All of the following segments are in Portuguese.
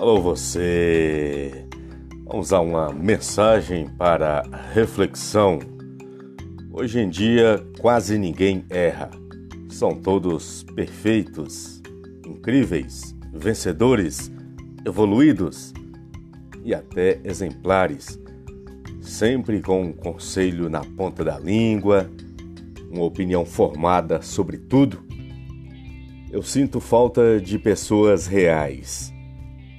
Alô você! Vamos a uma mensagem para reflexão. Hoje em dia quase ninguém erra. São todos perfeitos, incríveis, vencedores, evoluídos e até exemplares. Sempre com um conselho na ponta da língua, uma opinião formada sobre tudo. Eu sinto falta de pessoas reais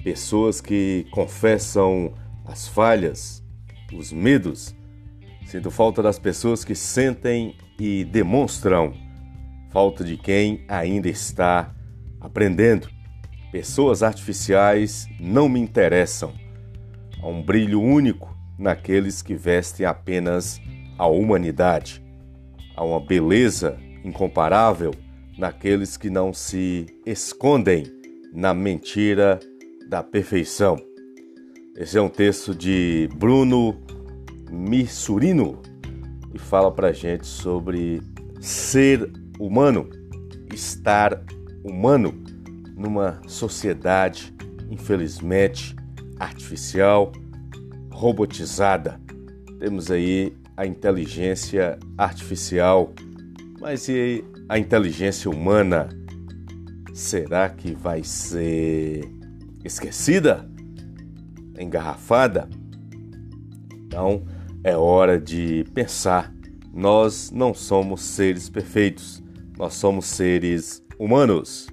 pessoas que confessam as falhas, os medos. Sinto falta das pessoas que sentem e demonstram. Falta de quem ainda está aprendendo. Pessoas artificiais não me interessam. Há um brilho único naqueles que vestem apenas a humanidade. Há uma beleza incomparável naqueles que não se escondem na mentira da perfeição. Esse é um texto de Bruno Missurino e fala para gente sobre ser humano, estar humano numa sociedade, infelizmente, artificial, robotizada. Temos aí a inteligência artificial, mas e a inteligência humana? Será que vai ser esquecida, engarrafada. Então é hora de pensar. Nós não somos seres perfeitos, nós somos seres humanos.